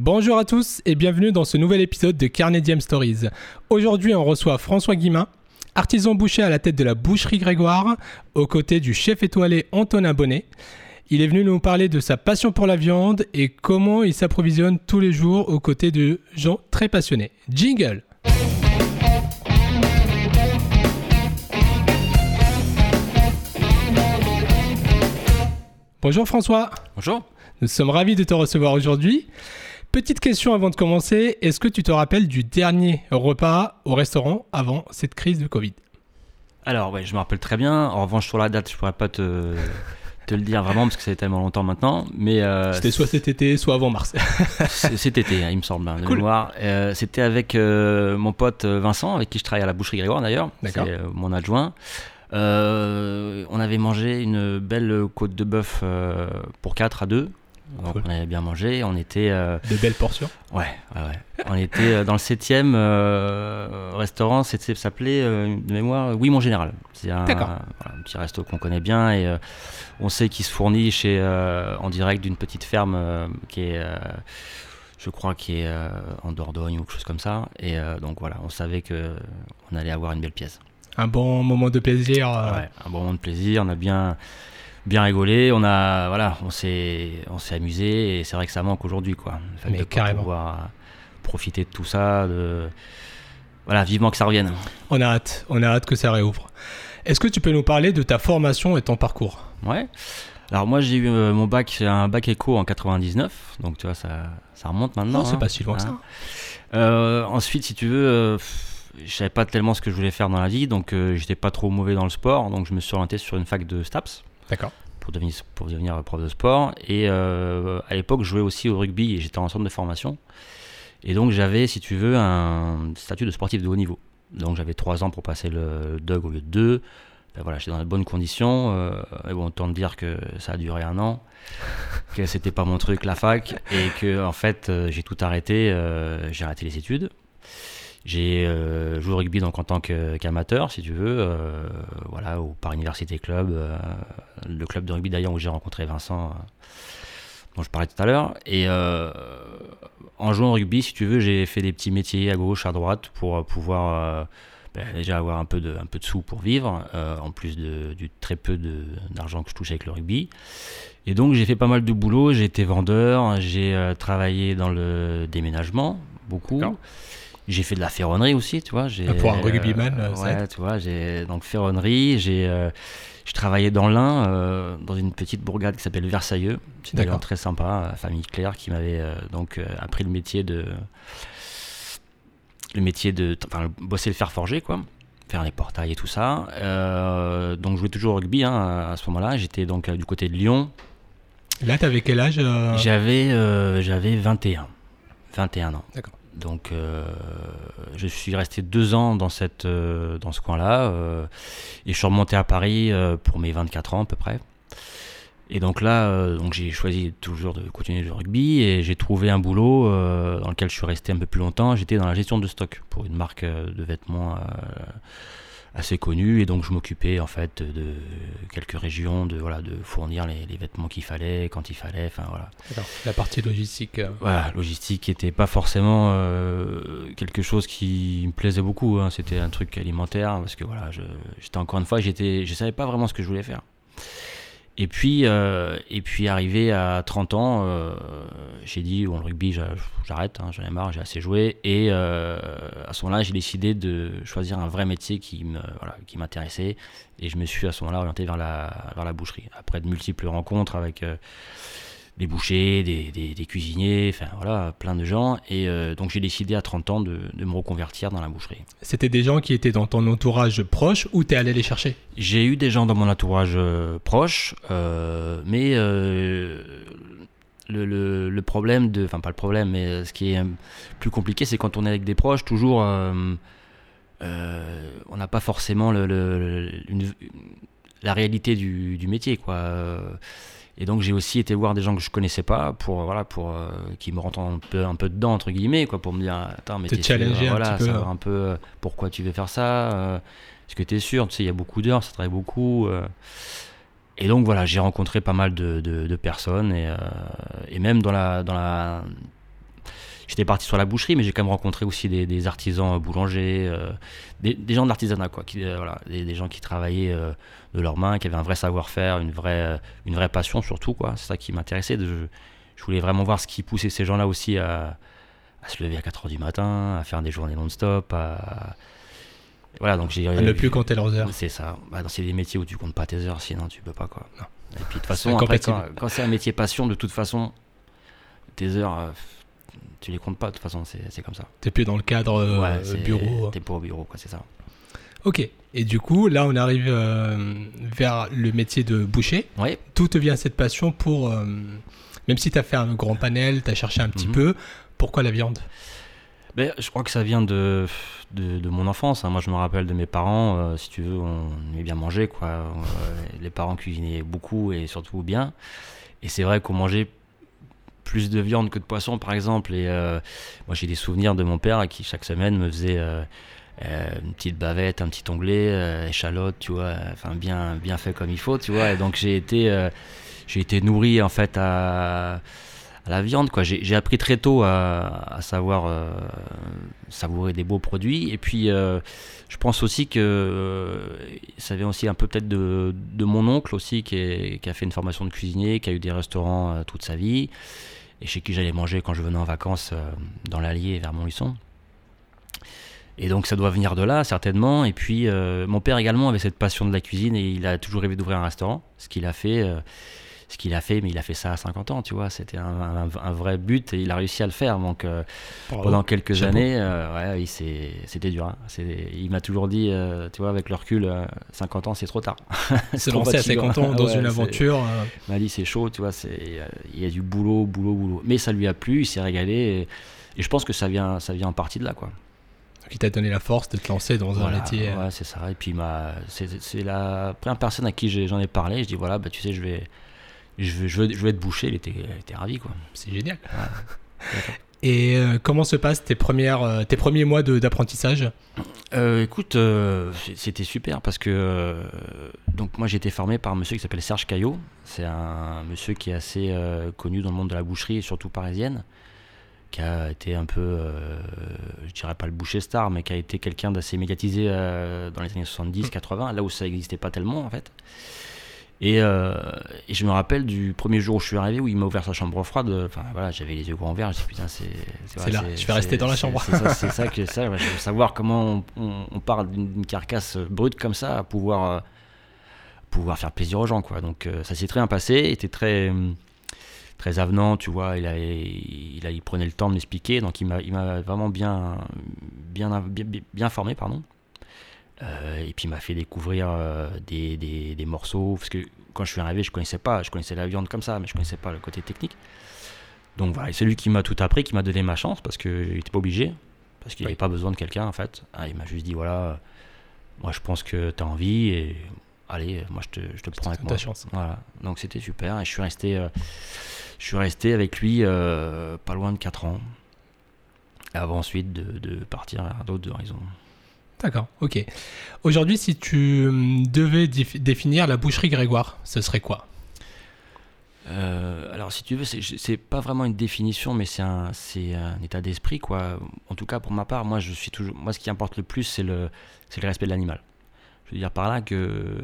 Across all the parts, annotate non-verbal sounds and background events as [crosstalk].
Bonjour à tous et bienvenue dans ce nouvel épisode de Carnet Diem Stories. Aujourd'hui, on reçoit François Guimin, artisan boucher à la tête de la boucherie Grégoire, aux côtés du chef étoilé Antonin Bonnet. Il est venu nous parler de sa passion pour la viande et comment il s'approvisionne tous les jours aux côtés de gens très passionnés. Jingle Bonjour François. Bonjour. Nous sommes ravis de te recevoir aujourd'hui. Petite question avant de commencer, est-ce que tu te rappelles du dernier repas au restaurant avant cette crise de Covid? Alors, ouais, je me rappelle très bien. En revanche, sur la date, je pourrais pas te, te le dire vraiment parce que ça fait tellement longtemps maintenant. Mais euh, C'était soit cet été, soit avant mars. [laughs] cet été, hein, il me semble, hein, de Cool. mémoire. Euh, C'était avec euh, mon pote Vincent, avec qui je travaille à la boucherie Grégoire d'ailleurs. D'accord. C'est mon adjoint. On avait mangé une belle côte de bœuf pour 4 à 2. Donc Cool. on avait bien mangé. On était euh, de belles portions. Ouais, ouais, ouais. On était euh, dans le septième euh, restaurant, ça s'appelait euh, de mémoire Oui Mon Général. C'est un, D'accord. voilà, un petit resto qu'on connaît bien et on sait qu'il se fournit chez, en direct d'une petite ferme qui est, je crois, qui est en Dordogne ou quelque chose comme ça. Et donc voilà, on savait que on allait avoir une belle pièce. Un bon moment de plaisir. Ouais, un bon moment de plaisir, on a bien bien rigolé, on a voilà, on s'est on s'est amusé et c'est vrai que ça manque aujourd'hui quoi. Mais de carrément. pouvoir euh, profiter de tout ça, de voilà, vivement que ça revienne. On a hâte, on a hâte que ça réouvre. Est-ce que tu peux nous parler de ta formation et ton parcours? Ouais. Alors moi j'ai eu euh, mon bac, un bac éco en 99, donc tu vois ça ça remonte maintenant. Non, c'est hein. pas si loin que ça. Euh, ensuite, si tu veux, euh, je savais pas tellement ce que je voulais faire dans la vie, donc euh, j'étais pas trop mauvais dans le sport, donc je me suis orienté sur une fac de STAPS. D'accord. pour devenir, pour devenir prof de sport. Et euh, à l'époque, je jouais aussi au rugby et j'étais en centre de formation. Et donc, j'avais, si tu veux, un statut de sportif de haut niveau. Donc, j'avais trois ans pour passer le DUG au lieu de deux. Enfin, voilà, j'étais dans de bonnes conditions. Euh, et bon, autant te dire que ça a duré un an, [laughs] que c'était pas mon truc, la fac, et que, en fait, euh, j'ai tout arrêté. euh, j'ai arrêté les études. J'ai euh, joué au rugby donc en tant qu'amateur, si tu veux, euh, voilà, au Paris Université Club, euh, le club de rugby d'ailleurs où j'ai rencontré Vincent, dont je parlais tout à l'heure. Et en jouant au rugby, si tu veux, j'ai fait des petits métiers à gauche, à droite pour pouvoir ben, déjà avoir un peu de, un peu de sous pour vivre, en plus du très peu d'argent que je touchais avec le rugby. Et donc j'ai fait pas mal de boulot, j'ai été vendeur, j'ai travaillé dans le déménagement, beaucoup. J'ai fait de la ferronnerie aussi, tu vois. Pour un rugbyman, euh, ça ouais, tu vois, j'ai donc ferronnerie, j'ai euh, je travaillais dans l'Ain, euh, dans une petite bourgade qui s'appelle Versailleux. C'est d'ailleurs très sympa, la famille Claire qui m'avait euh, donc euh, appris le métier de le métier de enfin bosser le fer forgé quoi. Faire les portails et tout ça. Donc je jouais toujours au rugby hein, à ce moment-là. J'étais donc du côté de Lyon. Là, t'avais quel âge j'avais j'avais 21 21 ans. D'accord. Donc euh, je suis resté deux ans dans cette euh, dans ce coin-là euh, et je suis remonté à Paris pour mes 24 ans à peu près. Et donc là j'ai choisi toujours de continuer le rugby et j'ai trouvé un boulot dans lequel je suis resté un peu plus longtemps. J'étais dans la gestion de stock pour une marque de vêtements assez connue et donc je m'occupais en fait de quelques régions de voilà de fournir les, les vêtements qu'il fallait quand il fallait enfin voilà D'accord. La partie logistique. euh, voilà, logistique n'était pas forcément euh, quelque chose qui me plaisait beaucoup. hein. C'était un truc alimentaire parce que voilà, j'étais encore une fois, j'étais, je savais pas vraiment ce que je voulais faire. Et puis, euh, et puis arrivé à 30 ans, euh, j'ai dit bon le rugby j'a- j'arrête, hein, j'en ai marre, j'ai assez joué. Et euh, à ce moment-là, j'ai décidé de choisir un vrai métier qui me, voilà, m'intéressait. Et je me suis à ce moment-là orienté vers la, vers la boucherie. Après de multiples rencontres avec euh, des bouchers, des, des- des cuisiniers, enfin voilà, plein de gens. Et euh, donc j'ai décidé à 30 ans de, de me reconvertir dans la boucherie. C'était des gens qui étaient dans ton entourage proche ou t'es allé les chercher? J'ai eu des gens dans mon entourage euh, proche, euh, mais le, le- le problème de, enfin pas le problème, mais ce qui est plus compliqué, c'est quand on est avec des proches, toujours, on n'a pas forcément le, le- une- la réalité du, du métier, quoi. Euh, Et donc j'ai aussi été voir des gens que je connaissais pas pour voilà pour euh, qui me rentrent un peu un peu dedans entre guillemets quoi pour me dire attends mais Te t'es sûr, challenger un voilà petit peu. savoir un peu euh, pourquoi tu veux faire ça euh, est-ce que tu es sûr tu sais il y a beaucoup d'heures ça travaille beaucoup euh. et donc voilà j'ai rencontré pas mal de, de- de personnes et, euh, et même dans la dans la j'étais parti sur la boucherie, mais j'ai quand même rencontré aussi des, artisans boulangers, des, gens de l'artisanat, quoi, qui, voilà, des, gens qui travaillaient de leurs mains, qui avaient un vrai savoir-faire, une vraie, une vraie passion surtout, quoi. C'est ça qui m'intéressait. Je voulais vraiment voir ce qui poussait ces gens-là aussi à, à se lever à 4h du matin, à faire des journées non-stop, à... Voilà, donc j'ai... Ne plus compter leurs heures. C'est ça. Bah, c'est des métiers où tu comptes pas tes heures, sinon tu peux pas, quoi. Et puis de toute façon, après, quand, c'est un métier passion, de toute façon, tes heures, euh, tu les comptes pas, de toute façon, c'est comme ça. T'es plus dans le cadre euh, bureau. T'es pas au bureau, quoi, c'est ça. Ok. Et du coup, là, on arrive euh, vers le métier de boucher. Oui. Tout te vient cette passion pour... même si tu as fait un grand panel, tu as cherché un petit mhm. peu, pourquoi la viande? Ben, Je crois que ça vient de, de, mon enfance. Hein. Moi, je me rappelle de mes parents. Euh, si tu veux, on aimait bien manger. Quoi. Euh, les parents cuisinaient beaucoup et surtout bien. Et c'est vrai qu'on mangeait plus de viande que de poisson, par exemple. Et euh, moi, j'ai des souvenirs de mon père qui, chaque semaine, me faisait une petite bavette, un petit onglet, échalote, tu vois, enfin, bien, bien fait comme il faut, tu vois. Et donc, j'ai été, été nourri, en fait, à la viande. Quoi. J'ai, appris très tôt à, savoir euh, savourer des beaux produits. Et puis, euh, je pense aussi que euh, ça vient aussi un peu peut-être de, mon oncle aussi, qui, a fait une formation de cuisinier, qui a eu des restaurants toute sa vie, et chez qui j'allais manger quand je venais en vacances dans l'Allier vers Montluçon. Et donc ça doit venir de là, certainement. Et puis, mon père également avait cette passion de la cuisine, et il a toujours rêvé d'ouvrir un restaurant, ce qu'il a fait ce qu'il a fait, mais il a fait ça à 50 ans, tu vois. C'était un, vrai but et il a réussi à le faire. Donc euh, pendant quelques années, euh, ouais, c'était dur. Hein. Il m'a toujours dit, euh, tu vois, avec le recul, 50 ans, c'est trop tard. [laughs] C'est lancé à 50 ans dans une aventure. Il m'a dit, c'est chaud, tu vois, il y a du boulot, boulot, boulot. Mais ça lui a plu, il s'est régalé. Et, je pense que ça vient, ça vient en partie de là, quoi qui t'a donné la force de te lancer dans un métier. Ouais, c'est ça. Et puis, c'est la première personne à qui j'en ai parlé. Je dis voilà, bah, tu sais, je vais, je veux, je, veux, être bouché, il était, était ravi. quoi. C'est génial. Et euh, comment se passent tes, premières, euh, tes premiers mois d'apprentissage? Euh, Écoute, c'était super parce que donc moi j'ai été formé par un monsieur qui s'appelle Serge Caillot. C'est un monsieur qui est assez connu dans le monde de la boucherie et surtout parisienne, qui a été un peu, je dirais pas le boucher star, mais qui a été quelqu'un d'assez médiatisé dans les années 70-80, là où ça n'existait pas tellement en fait. Euh, et, je me rappelle du premier jour où je suis arrivé, où il m'a ouvert sa chambre froide. Enfin voilà, j'avais les yeux grands ouverts. Je me putain, c'est. C'est là, je vais rester dans la chambre. C'est ça, [laughs] que ça. je veux savoir comment on, on, part d'une carcasse brute comme ça à pouvoir, euh, pouvoir faire plaisir aux gens, quoi. Donc euh, ça s'est très bien passé. Il était très, très avenant, tu vois. Il, a, il, a, il prenait le temps de m'expliquer. Donc il m'a vraiment bien, bien, bien, bien formé, pardon. Euh, et puis il m'a fait découvrir euh, des, des, morceaux, parce que quand je suis arrivé, je connaissais pas, je connaissais la viande comme ça, mais je connaissais pas le côté technique. Donc voilà, c'est lui qui m'a tout appris, qui m'a donné ma chance, parce qu'il n'était pas obligé, parce qu'il n'avait pas besoin de quelqu'un en fait. Ah, il m'a juste dit voilà, moi je pense que tu as envie, et allez, moi je te, je te prends avec moi. chance. Voilà, donc c'était super, et je suis resté, euh, je suis resté avec lui pas loin de 4 ans, avant ensuite de, de partir à d'autres horizons. D'accord, ok. Aujourd'hui, si tu hum, devais définir la boucherie Grégoire, ce serait quoi? Euh, alors, si tu veux, c'est pas vraiment une définition, mais c'est un, état d'esprit, quoi. En tout cas, pour ma part, moi, je suis toujours, moi, ce qui importe le plus, c'est le, le respect de l'animal. Je veux dire par là que,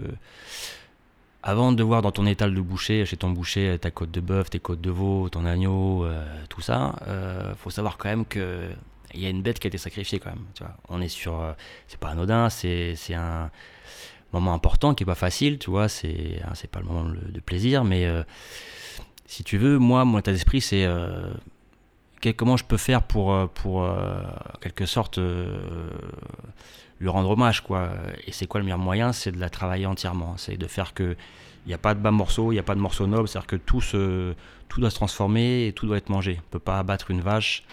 avant de voir dans ton étal de boucher, chez ton boucher, ta côte de bœuf, tes côtes de veau, ton agneau, euh, tout ça, euh, faut savoir quand même que il y a une bête qui a été sacrifiée quand même. Tu vois. On est sur. Euh, c'est pas anodin, c'est un moment important qui est pas facile, tu vois. C'est hein, pas le moment de, plaisir, mais euh, si tu veux, moi, mon état d'esprit, c'est. Euh, comment je peux faire pour, pour quelque sorte, lui rendre hommage, quoi. Et c'est quoi le meilleur moyen? C'est de la travailler entièrement. C'est de faire que. Il n'y a pas de bas morceaux, il n'y a pas de morceaux nobles, c'est-à-dire que tout, se, tout doit se transformer et tout doit être mangé. On ne peut pas abattre une vache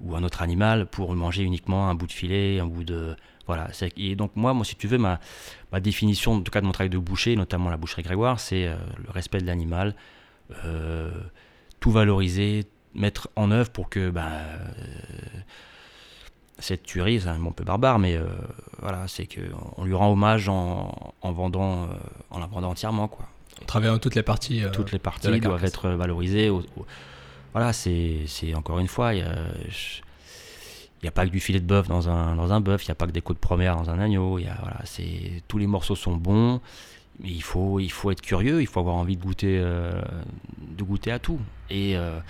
ou un autre animal pour manger uniquement un bout de filet, un bout de... Voilà. Et donc moi, moi, si tu veux, ma, ma définition, en tout cas de mon travail de boucher, notamment la boucherie Grégoire, c'est euh, le respect de l'animal, euh, tout valoriser, mettre en œuvre pour que bah, euh, cette tuerie, c'est un mot un peu barbare, mais voilà, c'est qu'on lui rend hommage en, en vendant, en la vendant entièrement, quoi. En travaillant toutes les parties. toutes les parties doivent être valorisées voilà, c'est encore une fois, il n'y a, pas que du filet de bœuf dans un, dans un bœuf, il n'y a pas que des côtes premières dans un agneau. Voilà, tous les morceaux sont bons, mais il faut, il faut être curieux, il faut avoir envie de goûter, euh, de goûter à tout. Et, euh,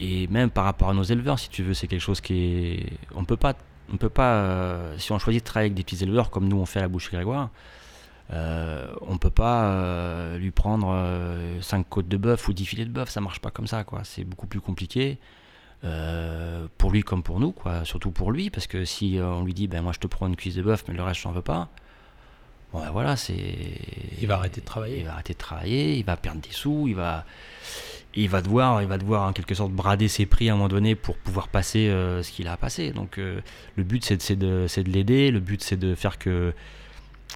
et même par rapport à nos éleveurs, si tu veux, c'est quelque chose qui est. On peut pas. On peut pas euh, si on choisit de travailler avec des petits éleveurs comme nous on fait à la bouche Grégoire, euh, on peut pas euh, lui prendre 5 euh, côtes de bœuf ou 10 filets de bœuf, ça marche pas comme ça, quoi. C'est beaucoup plus compliqué. pour lui comme pour nous, quoi. Surtout pour lui, parce que si on lui dit, ben moi je te prends une cuisse de bœuf, mais le reste j'en veux pas. Bon ben voilà, c'est. Il va arrêter de travailler. Il va arrêter de travailler, il va perdre des sous, il va, il va devoir, il va devoir en quelque sorte brader ses prix à un moment donné pour pouvoir passer ce qu'il a à passer. Donc le but c'est de, de l'aider, le but c'est de faire que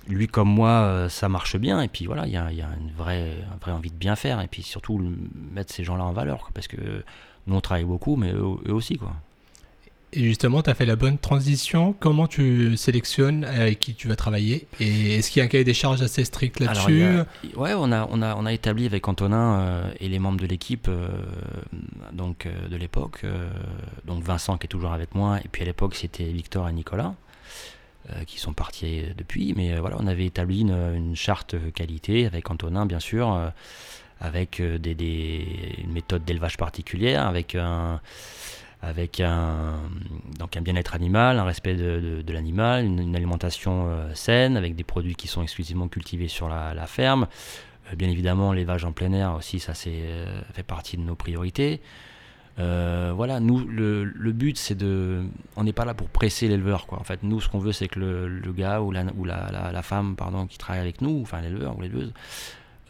lui comme moi, euh, ça marche bien. Et puis voilà, il y a, une, vraie, vraie envie de bien faire. Et puis surtout, mettre ces gens-là en valeur. parce que nous, on travaille beaucoup, mais eux, aussi. quoi. Et justement, tu as fait la bonne transition. Comment tu sélectionnes avec qui tu vas travailler? Et est-ce qu'il y a un cahier des charges assez strict là-dessus? Ouais, on a, on, a, on a établi avec Antonin euh, et les membres de l'équipe euh, donc de l'époque, donc Vincent qui est toujours avec moi, et puis à l'époque c'était Victor et Nicolas. Euh, qui sont partis depuis. Mais euh, voilà, on avait établi une, charte qualité avec Antonin, bien sûr, euh, avec des, des, une méthode d'élevage particulière, avec un bien-être animal, un respect de, l'animal, une, alimentation saine, avec des produits qui sont exclusivement cultivés sur la, ferme. bien évidemment, l'élevage en plein air aussi, ça fait partie de nos priorités. Euh, voilà, nous, le, le but, c'est de. On n'est pas là pour presser l'éleveur, quoi. En fait, nous, ce qu'on veut, c'est que le, le, gars ou, la, ou la, la, femme, pardon, qui travaille avec nous, enfin l'éleveur ou l'éleveuse,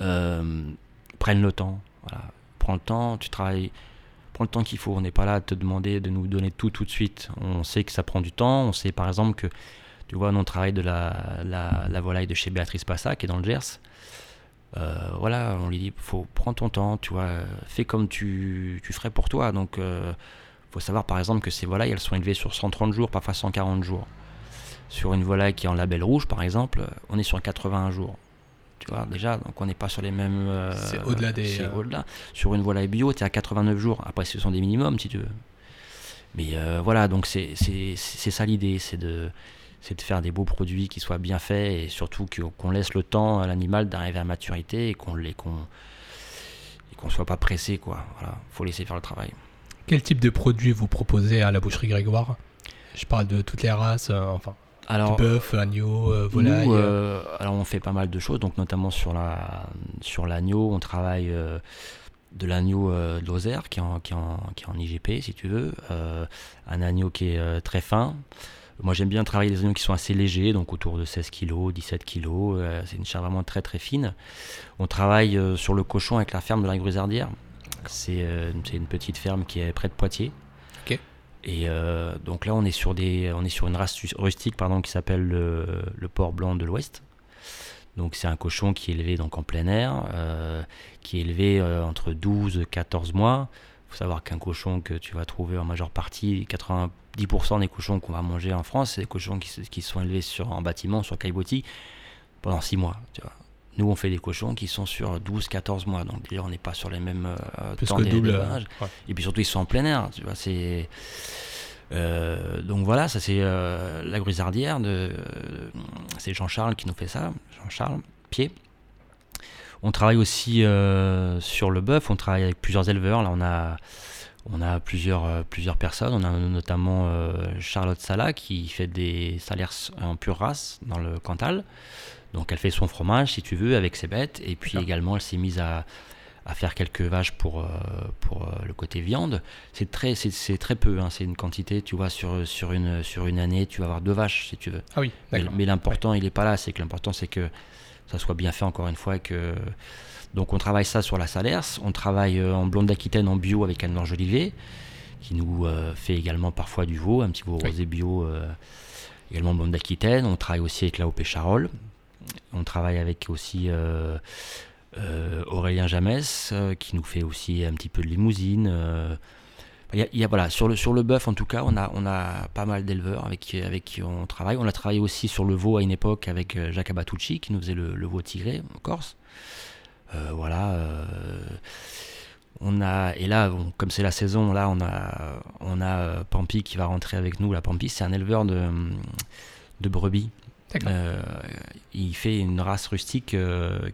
euh, prenne le temps. Voilà. Prends le temps, tu travailles. Prends le temps qu'il faut. On n'est pas là à te demander de nous donner tout tout de suite. On sait que ça prend du temps. On sait, par exemple, que. Tu vois, on travaille de la, la, la volaille de chez Béatrice Passa, qui est dans le Gers. Euh, voilà, on lui dit, faut prendre ton temps, tu vois, fais comme tu, tu ferais pour toi. Donc, euh, faut savoir par exemple que ces volailles, elles sont élevées sur 130 jours, parfois 140 jours. Sur une volaille qui est en label rouge, par exemple, on est sur 81 jours. Tu vois, déjà, donc on n'est pas sur les mêmes. Euh, c'est au-delà des. Au-delà. Sur une volaille bio, tu es à 89 jours. Après, ce sont des minimums, si tu veux. Mais voilà, donc c'est ça l'idée, c'est de c'est de faire des beaux produits qui soient bien faits et surtout qu'on laisse le temps à l'animal d'arriver à maturité et qu'on ne qu'on soit pas pressé quoi. Voilà, faut laisser faire le travail. Quel type de produits vous proposez à la boucherie Grégoire? Je parle de toutes les races, euh, enfin. Alors, bœuf, agneau, euh, volaille. Euh, alors on fait pas mal de choses, donc notamment sur la sur l'agneau, on travaille de l'agneau de Lozère qui est, en, qui, en, qui est en IGP si tu veux, un agneau qui est très fin. Moi, j'aime bien travailler des oignons qui sont assez légers, donc autour de 16 kg, 17 kg. c'est une chair vraiment très très fine. On travaille euh, sur le cochon avec la ferme de la Grusardière. Euh, c'est une petite ferme qui est près de Poitiers. Et euh, donc là, on est sur des, on est sur une race rustique, pardon, qui s'appelle le, le porc blanc de l'Ouest. Donc c'est un cochon qui est élevé donc en plein air, qui est élevé entre 12 et 14 mois. Il faut savoir qu'un cochon que tu vas trouver en majeure partie, 80 10% des cochons qu'on va manger en France, c'est des cochons qui, qui, sont élevés sur, en bâtiment, sur caillebotis, pendant 6 mois. Tu vois. Nous, on fait des cochons qui sont sur 12-14 mois. Donc, on n'est pas sur les mêmes euh, temps double, Et puis surtout, ils sont en plein air. Tu vois, c'est. Euh, donc voilà, ça c'est euh, la grisardière de. c'est Jean-Charles qui nous fait ça. Jean-Charles, pied. On travaille aussi sur le bœuf, on travaille avec plusieurs éleveurs. Là, on a on a plusieurs, euh, plusieurs personnes. On a notamment euh, Charlotte Sala qui fait des salaires en pure race dans le Cantal. Donc elle fait son fromage, si tu veux, avec ses bêtes. Et puis également, elle s'est mise à, faire quelques vaches pour, euh, pour le côté viande. C'est très, c'est, très peu, hein. c'est une quantité, tu vois, sur, sur, une, sur une année, tu vas avoir deux vaches, si tu veux. Ah oui, mais, l'important, il n'est pas là. C'est que l'important, c'est que ça soit bien fait, encore une fois, et que donc on travaille ça sur la Salers, on travaille euh, en blonde d'Aquitaine en bio avec Anne-Laure Olivier, qui nous euh, fait également parfois du veau, un petit veau rosé bio, euh, également blonde d'Aquitaine. On travaille aussi avec la OP Charolles. On travaille avec aussi Aurélien Jamès, qui nous fait aussi un petit peu de limousine. Il y a, voilà, sur le, sur le bœuf, en tout cas, on a, on a pas mal d'éleveurs avec, avec qui on travaille. On a travaillé aussi sur le veau à une époque avec Jacques Abatucci, qui nous faisait le, le veau tigré en Corse. Euh, voilà. Euh, on a, et là, comme c'est la saison, là, on a, on a euh, Pampi qui va rentrer avec nous. La Pampi, c'est un éleveur de, de brebis. Euh, il fait une race rustique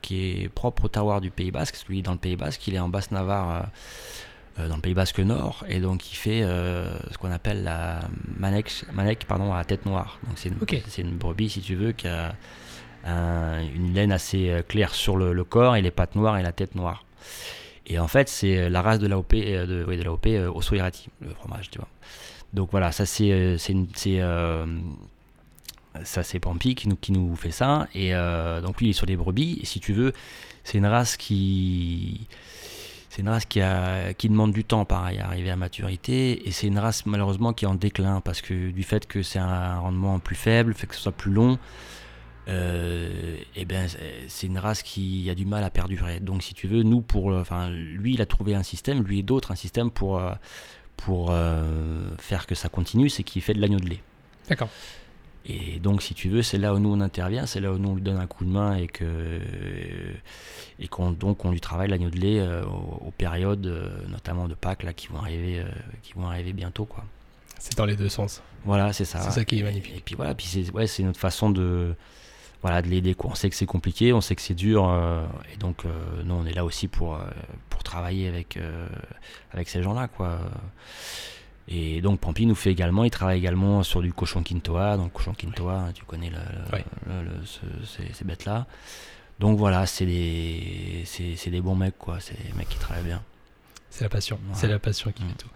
qui est propre au terroir du Pays Basque. Lui, dans le Pays Basque, il est en Basse-Navarre, dans le Pays Basque Nord, et donc il fait ce qu'on appelle la manec, manec pardon, à tête noire. Donc c'est une, une, brebis, si tu veux, qui a une laine assez claire sur le, corps et les pattes noires et la tête noire. Et en fait, c'est la race de l'AOP, euh, de, oui, de euh, le fromage, tu vois. Donc voilà, ça c'est euh, c'est ça c'est Pampi qui nous, qui nous fait ça et donc lui il est sur les brebis et si tu veux c'est une race qui c'est une race qui, a, qui demande du temps pareil à arriver à maturité et c'est une race malheureusement qui est en déclin parce que du fait que c'est un rendement plus faible, fait que ce soit plus long, euh, et ben c'est une race qui a du mal à perdurer. Donc si tu veux, nous pour, euh, enfin lui il a trouvé un système, lui et d'autres un système pour euh, pour faire que ça continue, c'est qu'il fait de l'agneau de lait. D'accord. Et donc, si tu veux, c'est là où nous on intervient, c'est là où nous on lui donne un coup de main et que et qu'on donc on lui travaille l'agneau de lait aux, périodes, notamment de Pâques là, qui vont arriver, qui vont arriver bientôt, quoi. C'est dans les deux sens. Voilà, c'est ça. C'est ça qui est magnifique. Et puis voilà, puis c'est ouais, c'est notre façon de voilà, de l'aider. On sait que c'est compliqué, on sait que c'est dur, euh, et donc euh, nous on est là aussi pour, euh, pour travailler avec, avec ces gens-là. quoi. Et donc Pampi nous fait également, il travaille également sur du cochon quintoa, donc cochon quintoa, tu connais ces, bêtes-là. Donc voilà, c'est des, c'est, des bons mecs, quoi, c'est des mecs qui travaillent bien. C'est la passion, c'est la passion qui fait tout.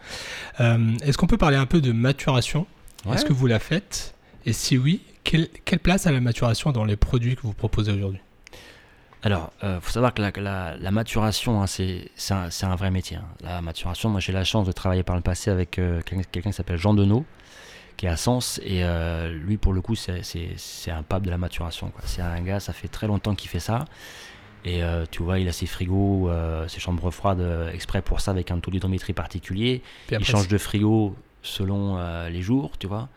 est-ce qu'on peut parler un peu de maturation? Est-ce que vous la faites? Et si oui, quelle, place a la maturation dans les produits que vous proposez aujourd'hui? Alors, il euh, faut savoir que la, maturation, hein, c'est un, un, vrai métier. Hein. La maturation, moi j'ai la chance de travailler par le passé avec euh, quelqu'un qui s'appelle Jean Denot, qui est à Sens, et euh, lui pour le coup c'est un pape de la maturation. C'est un gars, ça fait très longtemps qu'il fait ça, et tu vois, il a ses frigos, ses chambres froides exprès pour ça avec un taux d'hydrométrie particulier. il change de frigo selon les jours, tu vois.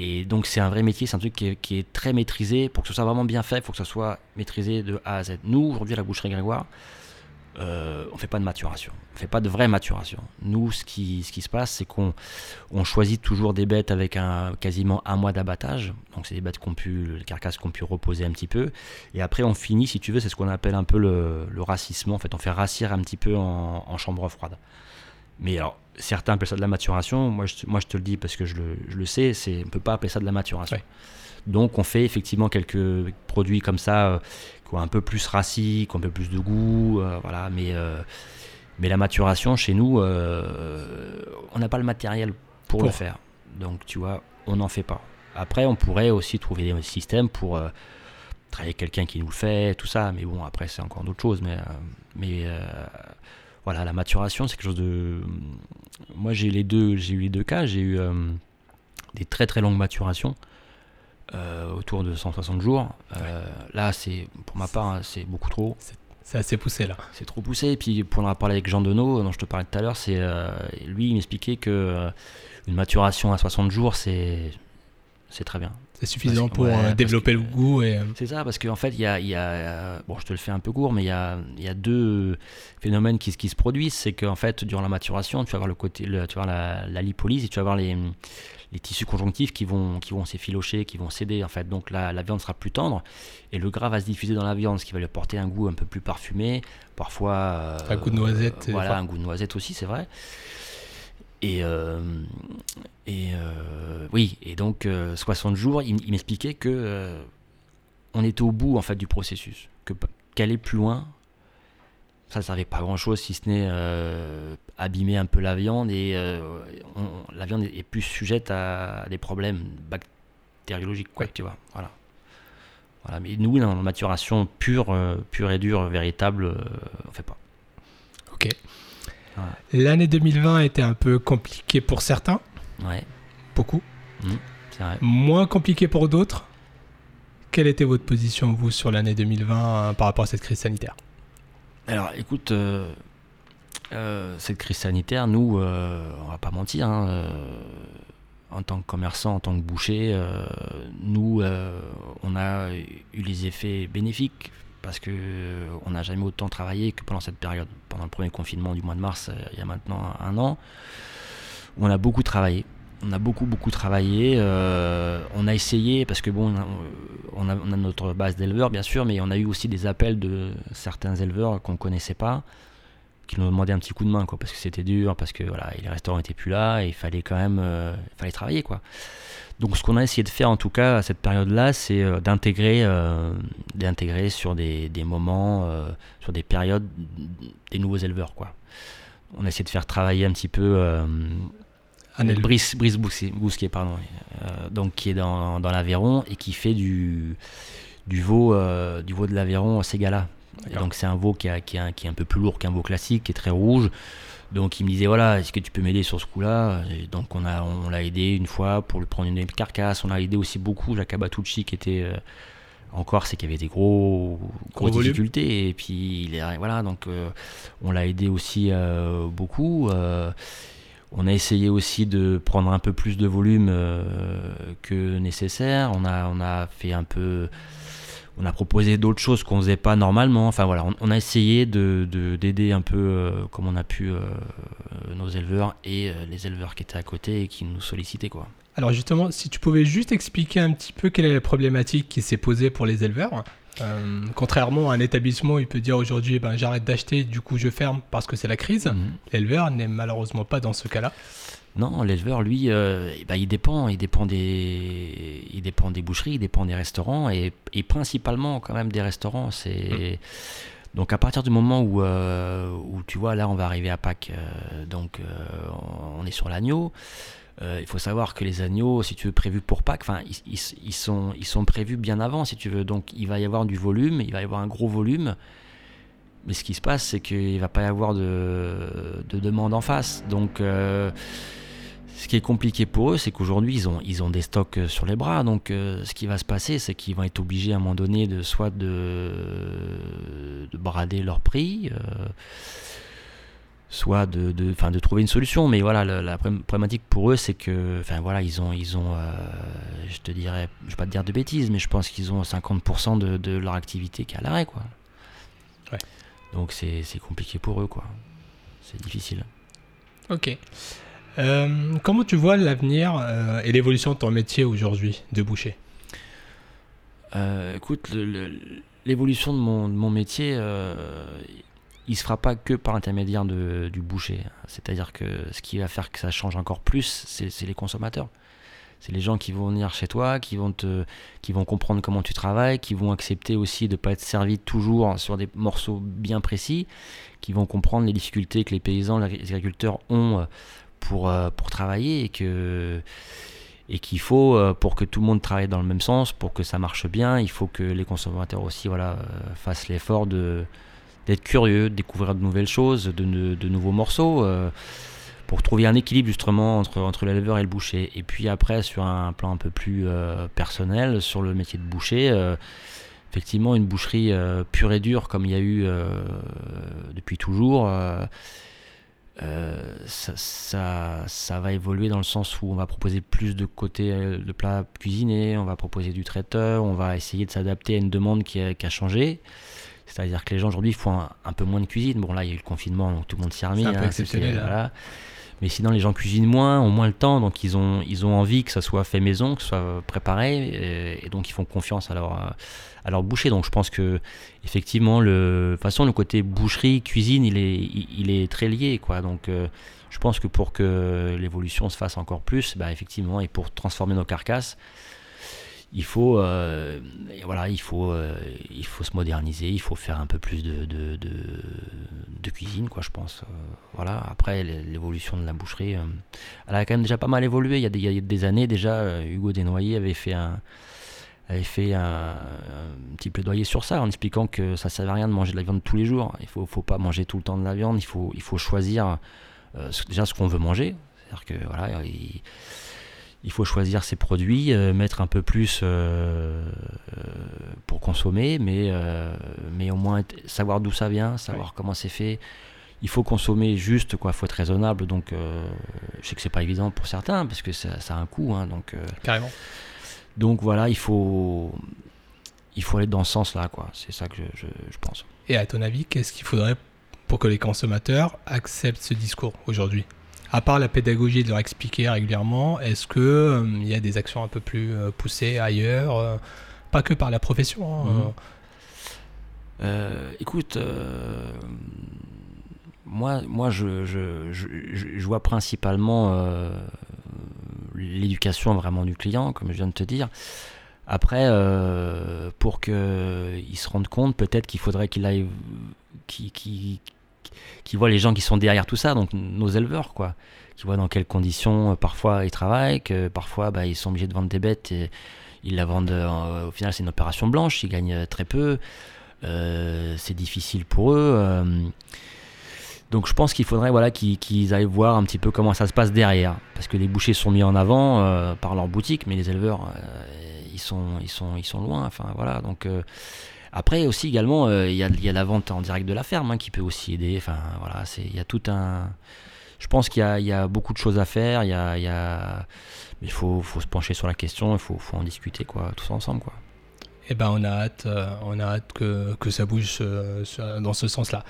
Et donc c'est un vrai métier, c'est un truc qui est, très maîtrisé. Pour que ce soit vraiment bien fait, il faut que ça soit maîtrisé de A à Z. Nous, aujourd'hui, à la boucherie Grégoire, euh, on ne fait pas de maturation. On ne fait pas de vraie maturation. Nous, ce qui, ce se passe, c'est qu'on on choisit toujours des bêtes avec un, quasiment un mois d'abattage. Donc c'est des bêtes qu'on pu, les carcasses qu'on pu reposer un petit peu. Et après, on finit, si tu veux, c'est ce qu'on appelle un peu le, le racissement. En fait, on fait racir un petit peu en, en chambre froide. Mais alors, certains appellent ça de la maturation. Moi, je, moi, je te le dis parce que je le, je le sais, c'est, on ne peut pas appeler ça de la maturation. Donc, on fait effectivement quelques produits comme ça euh, qui ont un peu plus rassis, qui ont un peu plus de goût. Euh, voilà, mais, euh, mais la maturation, chez nous, on n'a pas le matériel pour, le faire. Donc, tu vois, on n'en fait pas. Après, on pourrait aussi trouver des systèmes pour travailler quelqu'un qui nous le fait, tout ça. Mais bon, après, c'est encore d'autres choses. Mais, mais voilà, la maturation, c'est quelque chose de. Moi, j'ai les deux, j'ai eu les deux cas. J'ai eu euh, des très très longues maturations. Euh, autour de 160 jours. Euh, là, c'est pour ma part, hein, c'est beaucoup trop. C'est assez poussé là. C'est trop poussé. Et puis, pour en parler avec Jean Denot, dont je te parlais tout à l'heure, c'est lui, il m'expliquait que une maturation à 60 jours, c'est c'est très bien. C'est suffisant pour euh, développer le goût. et. Euh, C'est ça, parce qu'en fait, il y a, y a, Bon, je te le fais un peu court, mais il y a, y a, deux phénomènes qui, qui se produisent. C'est qu'en fait, durant la maturation, tu vas avoir, le côté, tu vas la, la, lipolyse et tu vas avoir les, les tissus conjonctifs qui vont, qui vont s'effilocher, qui vont céder. En fait. Donc la, la, viande sera plus tendre et le gras va se diffuser dans la viande, ce qui va lui apporter un goût un peu plus parfumé. Parfois. Euh, un goût de noisette. Voilà, un goût de noisette aussi, c'est vrai. Et, euh, et euh, oui, et donc 60 euh, jours, il, m'expliquait que on était au bout en fait du processus, que qu'aller plus loin, ça ne servait pas grand chose si ce n'est abîmer un peu la viande et la viande est, plus sujette à, des problèmes bactériologiques, quoi, tu vois. Voilà. Voilà, mais nous, dans la maturation pure, pure et dure, véritable, on fait pas. Ok. L'année 2020 a été un peu compliquée pour certains. Ouais. Beaucoup. Mmh, Moins compliqué pour d'autres. Quelle était votre position, vous, sur l'année 2020 hein, par rapport à cette crise sanitaire? Alors, écoute, euh, euh, cette crise sanitaire, nous, euh, on va pas mentir, hein, en tant que commerçant, en tant que boucher, nous, on a eu les effets bénéfiques parce que on n'a jamais autant travaillé que pendant cette période. Pendant le premier confinement du mois de mars, il y a maintenant un an, on a beaucoup travaillé on a beaucoup beaucoup travaillé. Euh, on a essayé parce que bon, on a, notre base d'éleveurs bien sûr, mais on a eu aussi des appels de certains éleveurs qu'on connaissait pas, qui nous demandaient un petit coup de main quoi, parce que c'était dur, parce que voilà, les restaurants étaient plus là, et il fallait quand même, euh, fallait travailler quoi. Donc ce qu'on a essayé de faire en tout cas à cette période-là, c'est euh, d'intégrer, d'intégrer sur des, des moments, sur des périodes, des nouveaux éleveurs quoi. On a essayé de faire travailler un petit peu Brice, Brice Bousquet, pardon, euh, donc qui est dans, dans l'Aveyron et qui fait du, du, veau, euh, du veau de l'Aveyron Ségala. Donc c'est un veau qui, a, qui, qui, est un peu plus lourd qu'un veau classique, qui est très rouge. Donc il me disait voilà, est-ce que tu peux m'aider sur ce coup-là? Donc on a on l'a aidé une fois pour lui prendre une carcasse. On a aidé aussi beaucoup Jacques Abatucci qui était euh, encore c'est qu'il y avait des gros grosses difficultés et puis il est, voilà donc on l'a aidé aussi beaucoup on a essayé aussi de prendre un peu plus de volume euh, que nécessaire. On a, on a fait un peu. On a proposé d'autres choses qu'on faisait pas normalement. Enfin voilà, on, a essayé de, d'aider un peu euh, comme on a pu euh, nos éleveurs et les éleveurs qui étaient à côté et qui nous sollicitaient quoi. Alors justement, si tu pouvais juste expliquer un petit peu quelle est la problématique qui s'est posée pour les éleveurs. Euh, contrairement à un établissement, il peut dire aujourd'hui ben, j'arrête d'acheter, du coup je ferme parce que c'est la crise. Mhm. L'éleveur n'est malheureusement pas dans ce cas-là. Non, l'éleveur, lui, euh, eh ben, il dépend. Il dépend, des, il dépend des boucheries, il dépend des restaurants et, principalement quand même des restaurants. C'est. Mhm. Donc à partir du moment où, euh, où tu vois, là on va arriver à Pâques, donc on est sur l'agneau, euh, il faut savoir que les agneaux, si tu veux, prévus pour Pâques, enfin, ils, sont, ils sont prévus bien avant, si tu veux. Donc, il va y avoir du volume, il va y avoir un gros volume. Mais ce qui se passe, c'est qu'il ne va pas y avoir de, de demande en face. Donc, euh, ce qui est compliqué pour eux, c'est qu'aujourd'hui, ils ont, ils ont des stocks sur les bras. Donc, euh, ce qui va se passer, c'est qu'ils vont être obligés à un moment donné de soit de, de brader leur prix soit de, de, de trouver une solution. Mais voilà, la, problématique pour eux, c'est que, enfin voilà, ils ont, ils ont euh, je te dirais, je vais pas te dire de bêtises, mais je pense qu'ils ont 50% de, de, leur activité qui est à l'arrêt, quoi. Donc c'est compliqué pour eux, quoi. C'est difficile. Ok. Euh, comment tu vois l'avenir euh, et l'évolution de ton métier aujourd'hui de boucher? Écoute, l'évolution de mon, métier, il se fera pas que par l'intermédiaire du boucher. C'est-à-dire que ce qui va faire que ça change encore plus, c'est les consommateurs. C'est les gens qui vont venir chez toi, qui vont, te, qui vont comprendre comment tu travailles, qui vont accepter aussi de ne pas être servi toujours sur des morceaux bien précis, qui vont comprendre les difficultés que les paysans, les agriculteurs ont euh, pour, euh, pour travailler et que et qu'il faut euh, pour que tout le monde travaille dans le même sens, pour que ça marche bien, il faut que les consommateurs aussi voilà, fassent l'effort de, d'être curieux, de découvrir de nouvelles choses, de, de, nouveaux morceaux, euh, pour trouver un équilibre justement entre, entre l'éleveur et le boucher. Et puis après, sur un plan un peu plus euh, personnel, sur le métier de boucher, euh, effectivement, une boucherie pure et dure comme il y a eu depuis toujours. Ça, ça, ça, va évoluer dans le sens où on va proposer plus de côtés de plats cuisinés, on va proposer du traiteur, on va essayer de s'adapter à une demande qui a, qui a changé. C'est-à-dire que les gens aujourd'hui font un, peu moins de cuisine. Bon, là, il y a eu le confinement, donc tout le monde s'y est remis. C'est un peu hein. Voilà. Mais sinon, les gens cuisinent moins, ont moins le temps, donc ils ont, ils ont envie que ça soit fait maison, que ce soit préparé, et, donc ils font confiance à leur, à leur boucher. Donc je pense que, effectivement, le, de toute façon, le côté boucherie, cuisine, il est, il, est très lié. Quoi. Donc euh, je pense que pour que l'évolution se fasse encore plus, bah, effectivement, et pour transformer nos carcasses, il faut, euh, voilà, il faut, euh, il faut se moderniser, il faut faire un peu plus de, de, cuisine, quoi, je pense. Euh, voilà. Après, l'évolution de la boucherie, elle a quand même déjà pas mal évolué. Il y a des, années déjà, Hugo Desnoyers avait fait un avait fait un, petit plaidoyer sur ça en expliquant que ça ne servait à rien de manger de la viande tous les jours. Il ne faut, faut, pas manger tout le temps de la viande, il faut, il faut choisir déjà ce qu'on veut manger. C'est-à-dire que voilà, il, il faut choisir ses produits, euh, mettre un peu plus euh, euh, pour consommer, mais, mais au moins savoir d'où ça vient, savoir comment c'est fait. Il faut consommer juste, quoi. Il faut être raisonnable. Donc, je sais que c'est pas évident pour certains parce que ça, a un coût. Hein, donc, Carrément. Donc voilà, il faut il faut aller dans ce sens-là, quoi. C'est ça que je, je pense. Et à ton avis, qu'est-ce qu'il faudrait pour que les consommateurs acceptent ce discours aujourd'hui? À part la pédagogie de leur expliquer régulièrement, est-ce qu'il euh, il y a des actions un peu plus euh, poussées ailleurs euh, Pas que par la profession. hein, Mhm. écoute, moi, moi je, je, je, je vois principalement l'éducation vraiment du client, comme je viens de te dire. Après, euh, pour qu'il se rende compte, peut-être qu'il faudrait qu'il aille, qu'il qu voit les gens qui sont derrière tout ça, donc nos éleveurs, quoi, qui voient dans quelles conditions euh, parfois ils travaillent, que parfois bah, ils sont obligés de vendre des bêtes ils la vendent. Euh, au final, c'est une opération blanche, ils gagnent très peu, euh, c'est difficile pour eux. Euh, donc je pense qu'il faudrait voilà, qu'ils qu aillent voir un petit peu comment ça se passe derrière. Parce que les bouchers sont mis en avant euh, par leur boutique, mais les éleveurs, euh, ils, sont, ils, sont, ils sont loin. Enfin, voilà, donc, euh, après aussi également, il y, a, y, a, la vente en direct de la ferme hein, qui peut aussi aider. Enfin, voilà, il y a tout un... Je pense qu'il y, y, a beaucoup de choses à faire. Il y a, y a... Mais il faut, faut, se pencher sur la question, il faut, faut, en discuter quoi, tous ensemble. Quoi. Eh ben, on a hâte, euh, on a hâte que, que ça bouge euh, dans ce sens-là.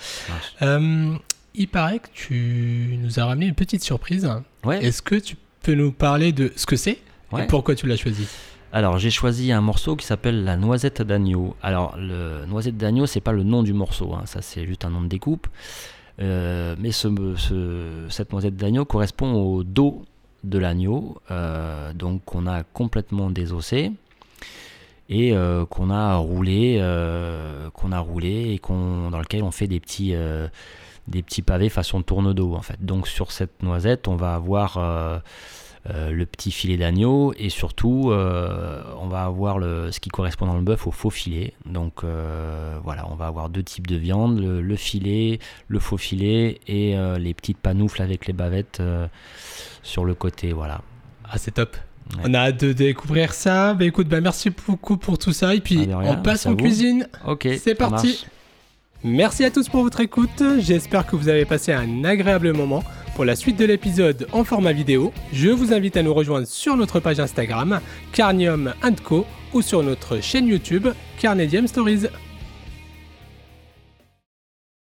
Euh, il paraît que tu nous as ramené une petite surprise. Ouais. Est-ce que tu peux nous parler de ce que c'est ouais. et pourquoi tu l'as choisi? Alors j'ai choisi un morceau qui s'appelle la noisette d'agneau. Alors le noisette d'agneau c'est pas le nom du morceau, hein. ça c'est juste un nom de découpe. Euh, mais ce, ce, cette noisette d'agneau correspond au dos de l'agneau, euh, donc qu'on a complètement désossé et euh, qu'on a roulé, qu'on a roulé et qu'on dans lequel on fait des petits des petits pavés façon tourne d'eau en fait. Donc sur cette noisette, on va avoir le petit filet d'agneau et surtout euh, on va avoir le, ce qui correspond dans le bœuf au faux filet. Donc voilà, on va avoir deux types de viande, le, le filet, le faux filet et les petites panoufles avec les bavettes sur le côté. Voilà. Ah c'est top. Ouais. On a hâte de découvrir ça. Bah écoute, bah merci beaucoup pour tout ça. Et puis ah, rien, on passe en cuisine. Ok. C'est parti. Marche. Merci à tous pour votre écoute, j'espère que vous avez passé un agréable moment. Pour la suite de l'épisode en format vidéo, je vous invite à nous rejoindre sur notre page Instagram Carnium Co ou sur notre chaîne YouTube Carnedium Stories.